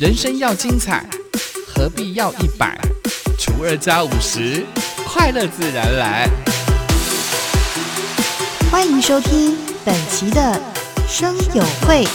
人生要精彩，何必要一百除二加五十？快乐自然来。欢迎收听本期的生友会。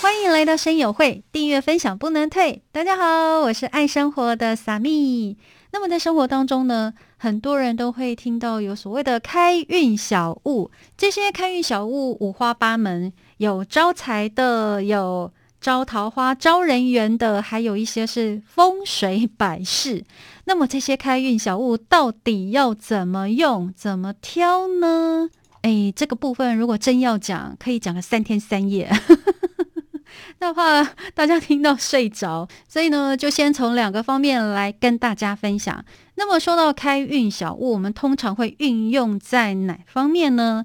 欢迎来到生友会，订阅分享不能退。大家好，我是爱生活的萨蜜。那么在生活当中呢，很多人都会听到有所谓的开运小物，这些开运小物五花八门，有招财的，有招桃花、招人缘的，还有一些是风水摆饰。那么这些开运小物到底要怎么用、怎么挑呢？哎，这个部分如果真要讲，可以讲个三天三夜。那怕大家听到睡着，所以呢，就先从两个方面来跟大家分享。那么说到开运小物，我们通常会运用在哪方面呢？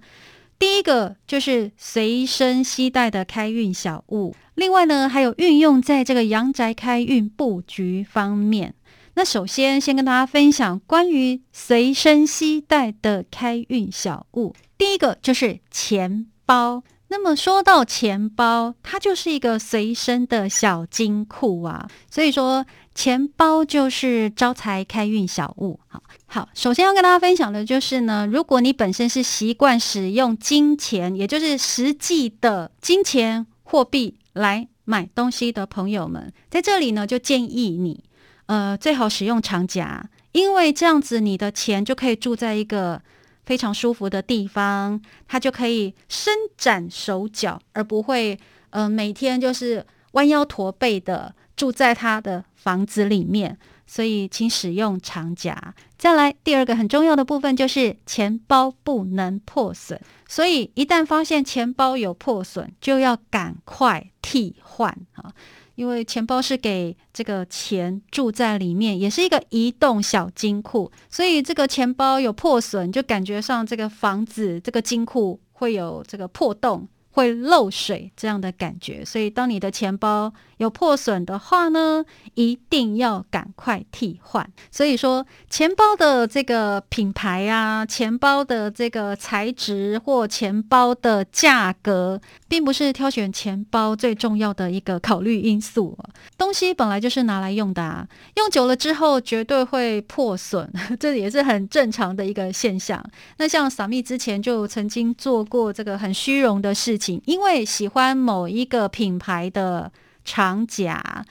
第一个就是随身携带的开运小物，另外呢，还有运用在这个阳宅开运布局方面。那首先先跟大家分享关于随身携带的开运小物，第一个就是钱包。那么说到钱包，它就是一个随身的小金库啊，所以说钱包就是招财开运小物。好，好，首先要跟大家分享的就是呢，如果你本身是习惯使用金钱，也就是实际的金钱货币来买东西的朋友们，在这里呢，就建议你，呃，最好使用长夹，因为这样子你的钱就可以住在一个。非常舒服的地方，他就可以伸展手脚，而不会呃每天就是弯腰驼背的住在他的房子里面。所以，请使用长夹。再来，第二个很重要的部分就是钱包不能破损，所以一旦发现钱包有破损，就要赶快替换啊。因为钱包是给这个钱住在里面，也是一个移动小金库，所以这个钱包有破损，就感觉上这个房子、这个金库会有这个破洞。会漏水这样的感觉，所以当你的钱包有破损的话呢，一定要赶快替换。所以说，钱包的这个品牌啊，钱包的这个材质或钱包的价格，并不是挑选钱包最重要的一个考虑因素。东西本来就是拿来用的，啊，用久了之后绝对会破损，这也是很正常的一个现象。那像萨蜜之前就曾经做过这个很虚荣的事情。因为喜欢某一个品牌的长夹，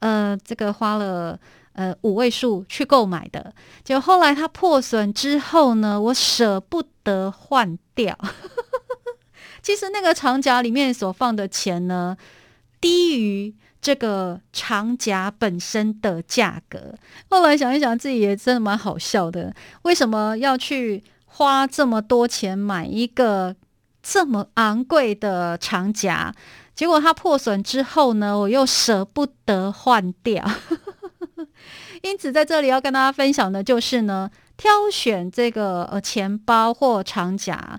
呃，这个花了呃五位数去购买的，就后来它破损之后呢，我舍不得换掉。其实那个长夹里面所放的钱呢，低于这个长夹本身的价格。后来想一想，自己也真的蛮好笑的，为什么要去花这么多钱买一个？这么昂贵的长夹，结果它破损之后呢，我又舍不得换掉。因此，在这里要跟大家分享的就是呢，挑选这个呃钱包或长夹，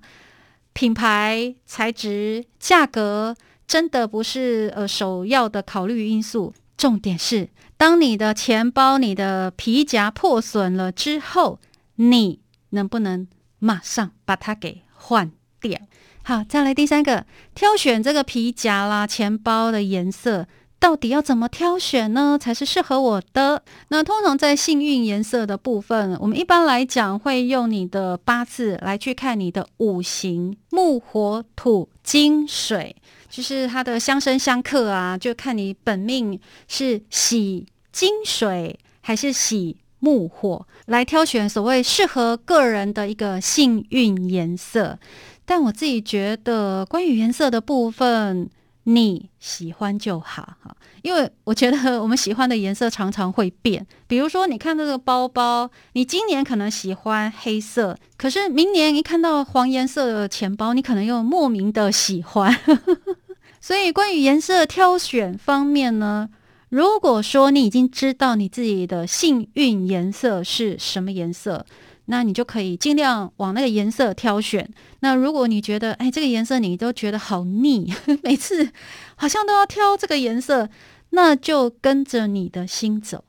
品牌、材质、价格，真的不是呃首要的考虑因素。重点是，当你的钱包、你的皮夹破损了之后，你能不能马上把它给换点？好，再来第三个，挑选这个皮夹啦、钱包的颜色，到底要怎么挑选呢？才是适合我的？那通常在幸运颜色的部分，我们一般来讲会用你的八字来去看你的五行木、火、土、金、水，就是它的相生相克啊，就看你本命是喜金水还是喜木火，来挑选所谓适合个人的一个幸运颜色。但我自己觉得，关于颜色的部分，你喜欢就好哈。因为我觉得我们喜欢的颜色常常会变。比如说，你看这个包包，你今年可能喜欢黑色，可是明年一看到黄颜色的钱包，你可能又莫名的喜欢。所以，关于颜色挑选方面呢，如果说你已经知道你自己的幸运颜色是什么颜色。那你就可以尽量往那个颜色挑选。那如果你觉得，哎，这个颜色你都觉得好腻，每次好像都要挑这个颜色，那就跟着你的心走。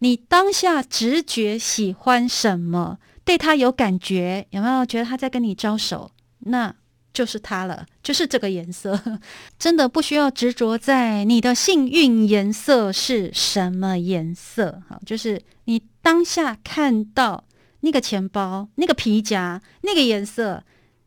你当下直觉喜欢什么，对他有感觉，有没有觉得他在跟你招手？那就是它了，就是这个颜色，真的不需要执着在你的幸运颜色是什么颜色。好，就是你当下看到那个钱包、那个皮夹、那个颜色，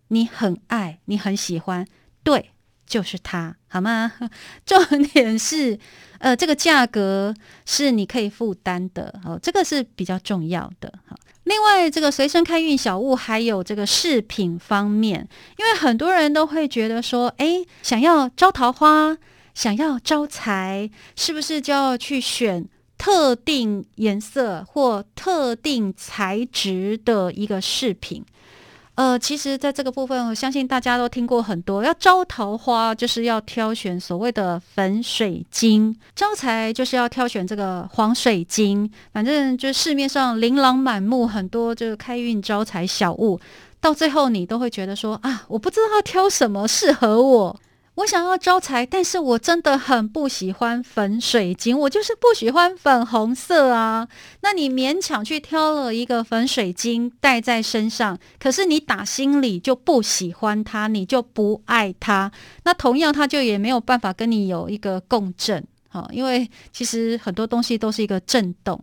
你很爱，你很喜欢，对，就是它，好吗？重点是，呃，这个价格是你可以负担的，哦，这个是比较重要的，好。另外，这个随身开运小物还有这个饰品方面，因为很多人都会觉得说，哎，想要招桃花，想要招财，是不是就要去选特定颜色或特定材质的一个饰品？呃，其实，在这个部分，我相信大家都听过很多。要招桃花，就是要挑选所谓的粉水晶；招财，就是要挑选这个黄水晶。反正就市面上琳琅满目，很多就是开运招财小物。到最后，你都会觉得说啊，我不知道要挑什么适合我。我想要招财，但是我真的很不喜欢粉水晶，我就是不喜欢粉红色啊。那你勉强去挑了一个粉水晶戴在身上，可是你打心里就不喜欢它，你就不爱它。那同样，它就也没有办法跟你有一个共振，好，因为其实很多东西都是一个震动。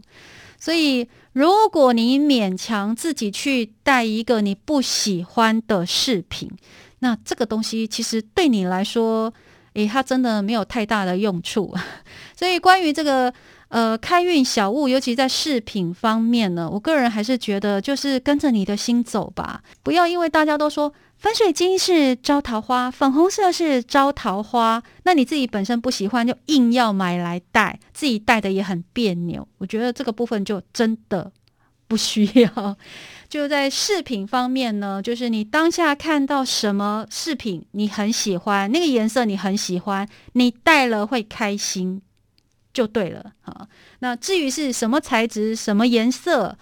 所以，如果你勉强自己去戴一个你不喜欢的饰品，那这个东西其实对你来说，诶，它真的没有太大的用处。所以关于这个呃开运小物，尤其在饰品方面呢，我个人还是觉得就是跟着你的心走吧，不要因为大家都说粉水晶是招桃花，粉红色是招桃花，那你自己本身不喜欢，就硬要买来戴，自己戴的也很别扭。我觉得这个部分就真的不需要。就在饰品方面呢，就是你当下看到什么饰品你很喜欢，那个颜色你很喜欢，你戴了会开心，就对了哈。那至于是什么材质、什么颜色，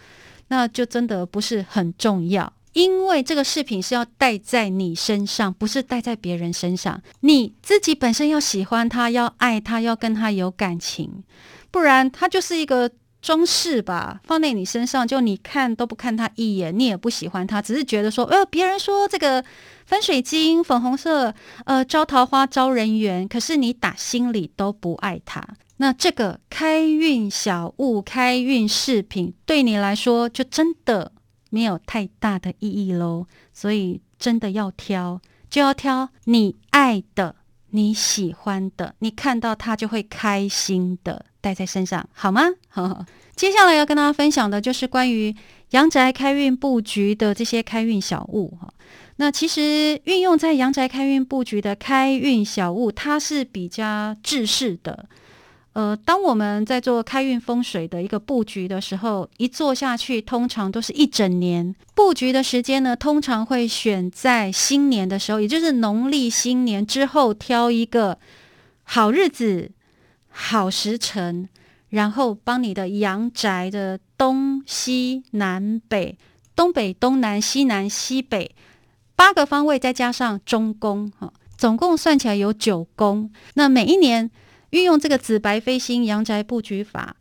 那就真的不是很重要，因为这个饰品是要戴在你身上，不是戴在别人身上。你自己本身要喜欢它，要爱它，要跟它有感情，不然它就是一个。装饰吧，放在你身上，就你看都不看它一眼，你也不喜欢它，只是觉得说，呃，别人说这个粉水晶粉红色，呃，招桃花招人缘，可是你打心里都不爱它。那这个开运小物、开运饰品对你来说，就真的没有太大的意义喽。所以真的要挑，就要挑你爱的、你喜欢的，你看到它就会开心的。带在身上好吗？接下来要跟大家分享的就是关于阳宅开运布局的这些开运小物哈。那其实运用在阳宅开运布局的开运小物，它是比较制式的。呃，当我们在做开运风水的一个布局的时候，一做下去，通常都是一整年布局的时间呢，通常会选在新年的时候，也就是农历新年之后，挑一个好日子。好时辰，然后帮你的阳宅的东西南北、东北东南西南西北八个方位，再加上中宫，哈，总共算起来有九宫。那每一年运用这个紫白飞星阳宅布局法。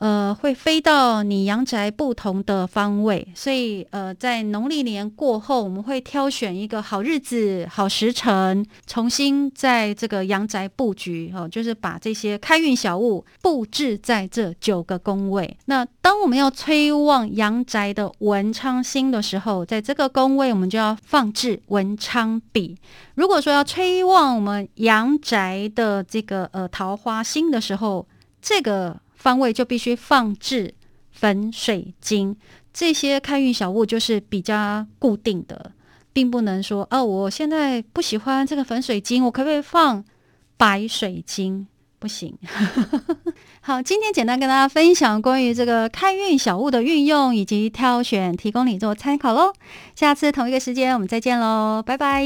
呃，会飞到你阳宅不同的方位，所以呃，在农历年过后，我们会挑选一个好日子、好时辰，重新在这个阳宅布局哦，就是把这些开运小物布置在这九个宫位。那当我们要催旺阳宅的文昌星的时候，在这个宫位，我们就要放置文昌笔。如果说要催旺我们阳宅的这个呃桃花星的时候，这个。方位就必须放置粉水晶，这些开运小物就是比较固定的，并不能说哦，我现在不喜欢这个粉水晶，我可不可以放白水晶？不行。好，今天简单跟大家分享关于这个开运小物的运用以及挑选，提供你做参考喽。下次同一个时间我们再见喽，拜拜。